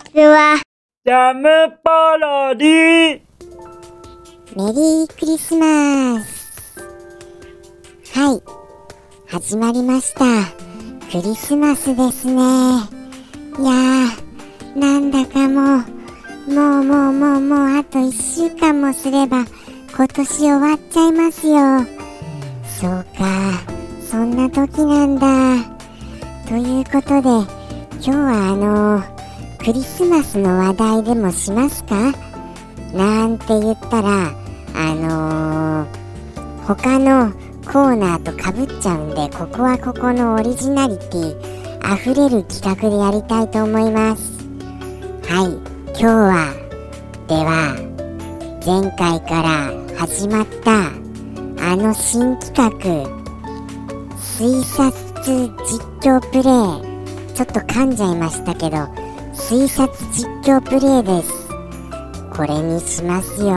ちは。ジャムパロディ。メリークリスマス。はい。始まりました。クリスマスですね。いやーなんだかもうもうもうもうもうあと1週間もすれば今年終わっちゃいますよ。そうか。そんな時なんだ。ということで今日はあのクリスマスの話題でもしますか？なんて言ったらあのー、他のコーナーとかぶっちゃうんでここはここのオリジナリティあふれる企画でやりたいと思います。はい。今日はでは前回から始まったあの新企画推察実況プレイちょっと噛んじゃいましたけど推察実況プレイです。これにしますよ。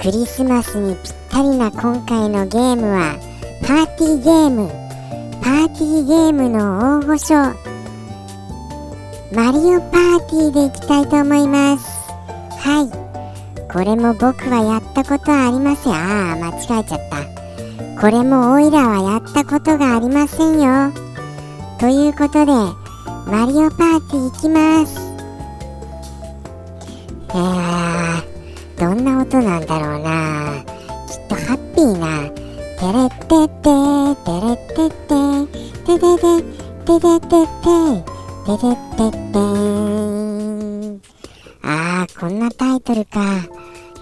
クリスマスにぴったりな今回のゲームはパーティーゲーム。パーティーゲームの大御所。マリオパーティーでいきたいと思います。はい。これも僕はやったことはありません。ああ間違えちゃった。これもオイラはやったことがありませんよ。ということでマリオパーティー行きます。えー、どんな音なんだろうな。きっとハッピーなテレッテッテテレッテッテテテテテテテテテテテテテあーこんなタイトルか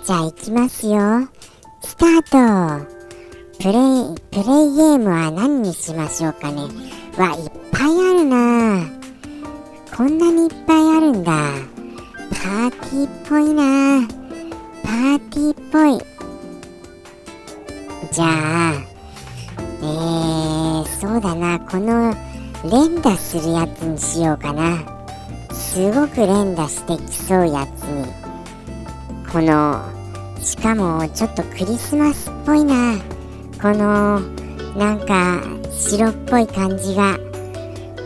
じゃあ行きますよスタートプレイプレイゲームは何にしましょうかねわいっぱいあるなこんなにいっぱいあるんだ。パーティーっぽいな。パーティーっぽい。じゃあえー、そうだな。この連打するやつにしようかな。すごく連打してきそうやつに。このしかもちょっとクリスマスっぽいな。このなんか白っぽい感じが。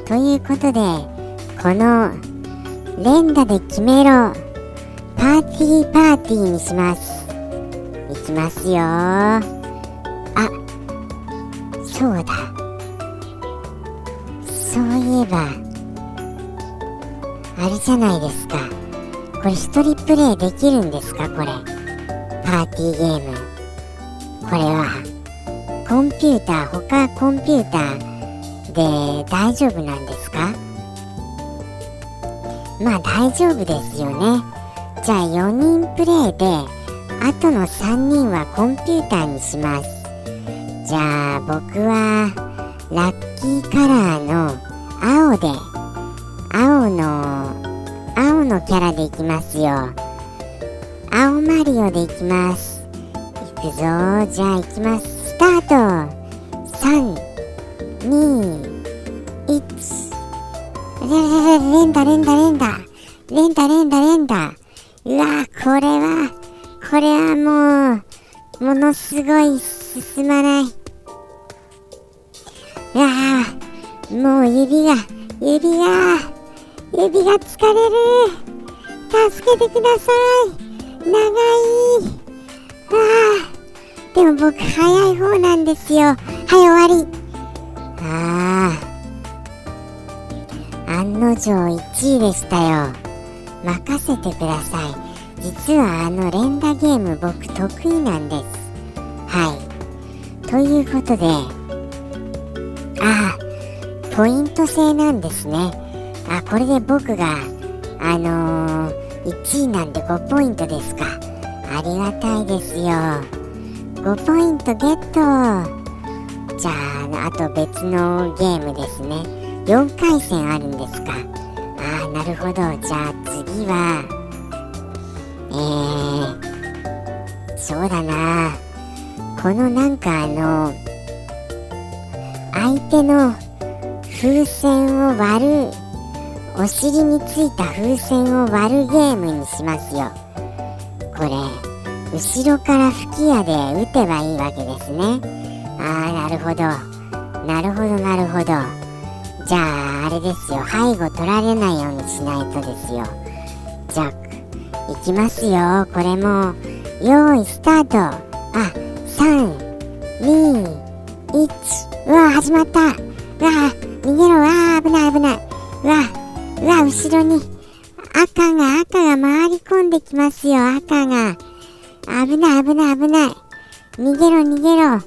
ということでこの連打で決めろ。パーティーパーティーにします。いきますよ。あそうだ。そういえばあれじゃないですか。これ一人プレイできるんですか？これ。パーティーゲーム。これは。コンピューター他コンピューターで大丈夫なんですまあ大丈夫ですよね。じゃあ4人プレイであとの3人はコンピューターにします。じゃあ僕はラッキーカラーの青で青の青のキャラでいきますよ。青マリオでいきます。いくぞ。じゃあいきます。スタート。3 2連打連打連打連打連打連打うわこれはこれはもうものすごい進まない。うわもう指が指が指が疲れる。助けてください。長い。わあでも僕早い方なんですよ。はい終わり。案の定1位でしたよ。任せてください。実はあの連打ゲーム僕得意なんです。はい。ということでああポイント制なんですね。あこれで僕があのー、1位なんで5ポイントですか。ありがたいですよ。5ポイントゲット。じゃああと別のゲームですね。4回戦あるんですか。ああなるほど。じゃあ次はえー、そうだな。このなんかあの相手の風船を割るお尻についた風船を割るゲームにしますよ。これ後ろから吹き矢で撃てばいいわけですね。ああなるほどなるほど。なるほど。じゃああれですよ。背後取られないようにしないとですよ。じゃあいきますよ。これも用意スタート。あ321うわ始まった。うわ逃げろ。わ危ない危ない。うわうわ後ろに。赤が赤が回り込んできますよ。赤が。危ない危ない危ない。逃げろ逃げろ。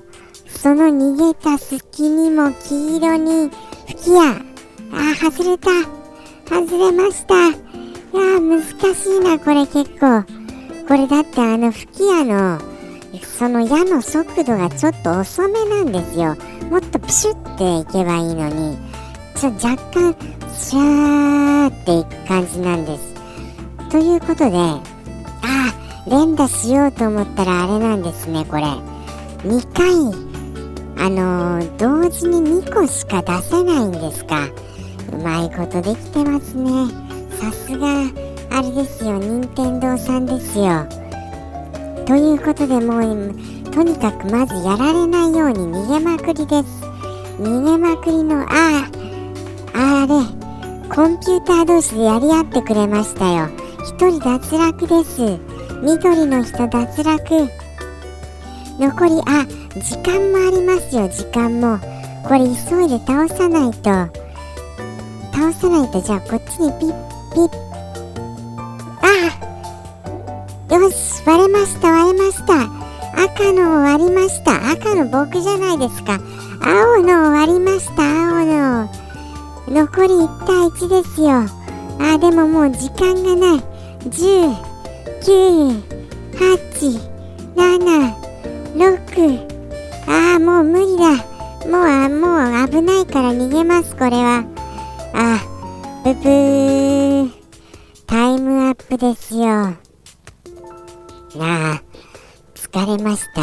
その逃げた隙にも黄色に吹き矢あ外れた。外れました。いや難しいなこれ結構。これだってあの吹き矢のその矢の速度がちょっと遅めなんですよ。もっとプシュっていけばいいのに。ちょ若干シャーっていく感じなんです。ということでああ連打しようと思ったらあれなんですねこれ。2回あのー、同時に2個しか出せないんですか？うまいことできてますね。さすがあれですよ。任天堂さんですよ。ということでもうとにかくまずやられないように逃げまくりです。逃げまくりのあああれコンピューター同士でやり合ってくれましたよ。一人脱落です。緑の人脱落。残りあ時間もありますよ時間も。これ急いで倒さないと。倒さないとじゃあこっちにピッピッ。あよし割れました割れました。赤の割りました。赤の僕じゃないですか。青の割りました青の残り1対1ですよ。あでももう時間がない。10 9 8 7 6ああもう無理だ。もうあもう危ないから逃げますこれは。あブブー。タイムアップですよ。なあ疲れました。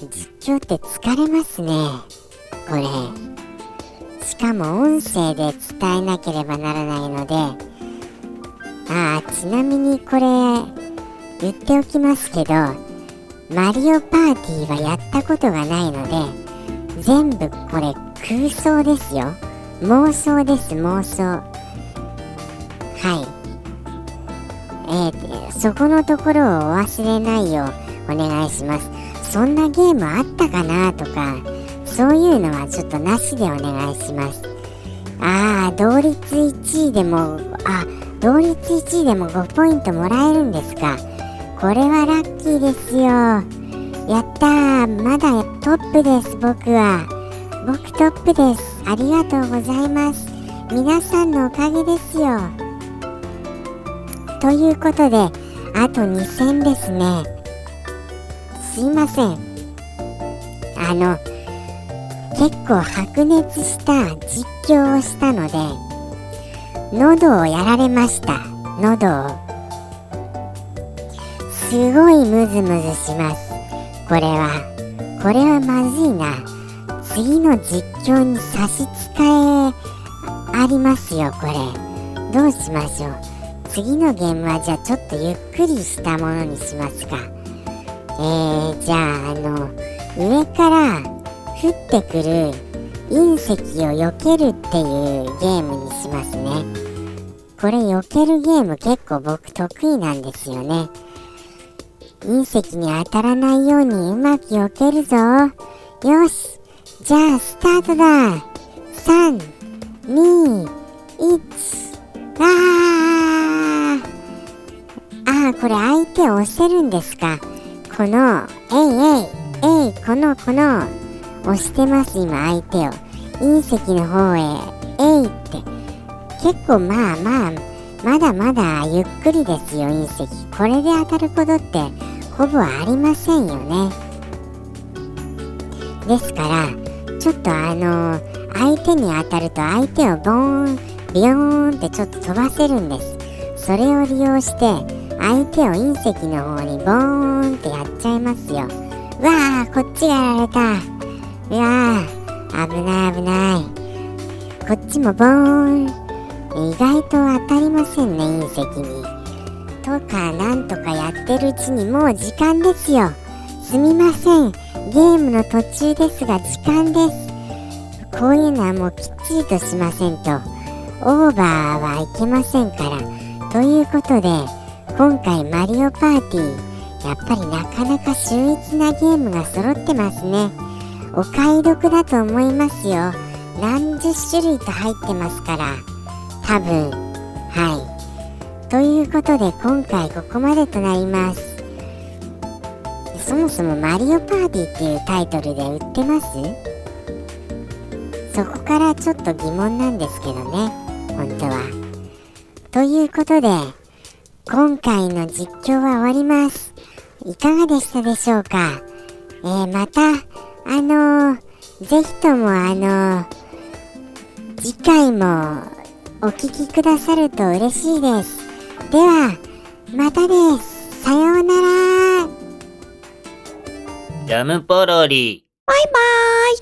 実況って疲れますねこれ。しかも音声で伝えなければならないので。ああちなみにこれ言っておきますけどマリオパーティーはやったことがないので全部これ空想ですよ。妄想です妄想。はい。えー、そこのところをお忘れないようお願いします。そんなゲームあったかなとかそういうのはちょっとなしでお願いします。ああ同率1位でもあ同率1位でも5ポイントもらえるんですか。これはラッキーですよ。やったー。まだトップです僕は。僕トップです。ありがとうございます。皆さんのおかげですよ。ということであと2戦ですね。すいません。あの結構白熱した実況をしたので喉をやられました。喉を。すごいムズムズします。これは。これはまずいな。次の実況に差し支えありますよこれ。どうしましょう。次のゲームはじゃあちょっとゆっくりしたものにしますか。えー、じゃああの上から降ってくる隕石を避けるっていうゲームにしますね。これ避けるゲーム結構僕得意なんですよね。隕石に当たらないようにうまく避けるぞ。よしじゃあスタートだ。321あー。あこれ相手押せるんですか。このえいえいえいこのこの。押してます今相手を。隕石の方へえいって。結構まあまあまだまだゆっくりですよ隕石これで当たることってほぼありませんよね。ですからちょっとあの、相手に当たると相手をボーンビヨーンってちょっと飛ばせるんです。それを利用して相手を隕石の方にボーンってやっちゃいますよ。わーこっちがやられた。うわー危ない危ない。こっちもボーン。意外と当たりませんね隕石に。とかなんとかやってるうちにもう時間ですよ。すみません。ゲームの途中ですが時間です。こういうのはもうきっちシートしませんと。オーバーはいけませんから。ということで今回マリオパーティーやっぱりなかなか秀逸なゲームが揃ってますね。お買い得だと思いますよ。何十種類と入ってますから。多分はい。ということで今回ここまでとなります。そもそもマリオパーティーっていうタイトルで売ってます？そこからちょっと疑問なんですけどね本当は。ということで今回の実況は終わります。いかがでしたでしょうか？えー、またあのー、ぜひともあのー、次回もお聞きくださると嬉しいです。ではまたですさようなら。ジャムポロリ。バイバーイ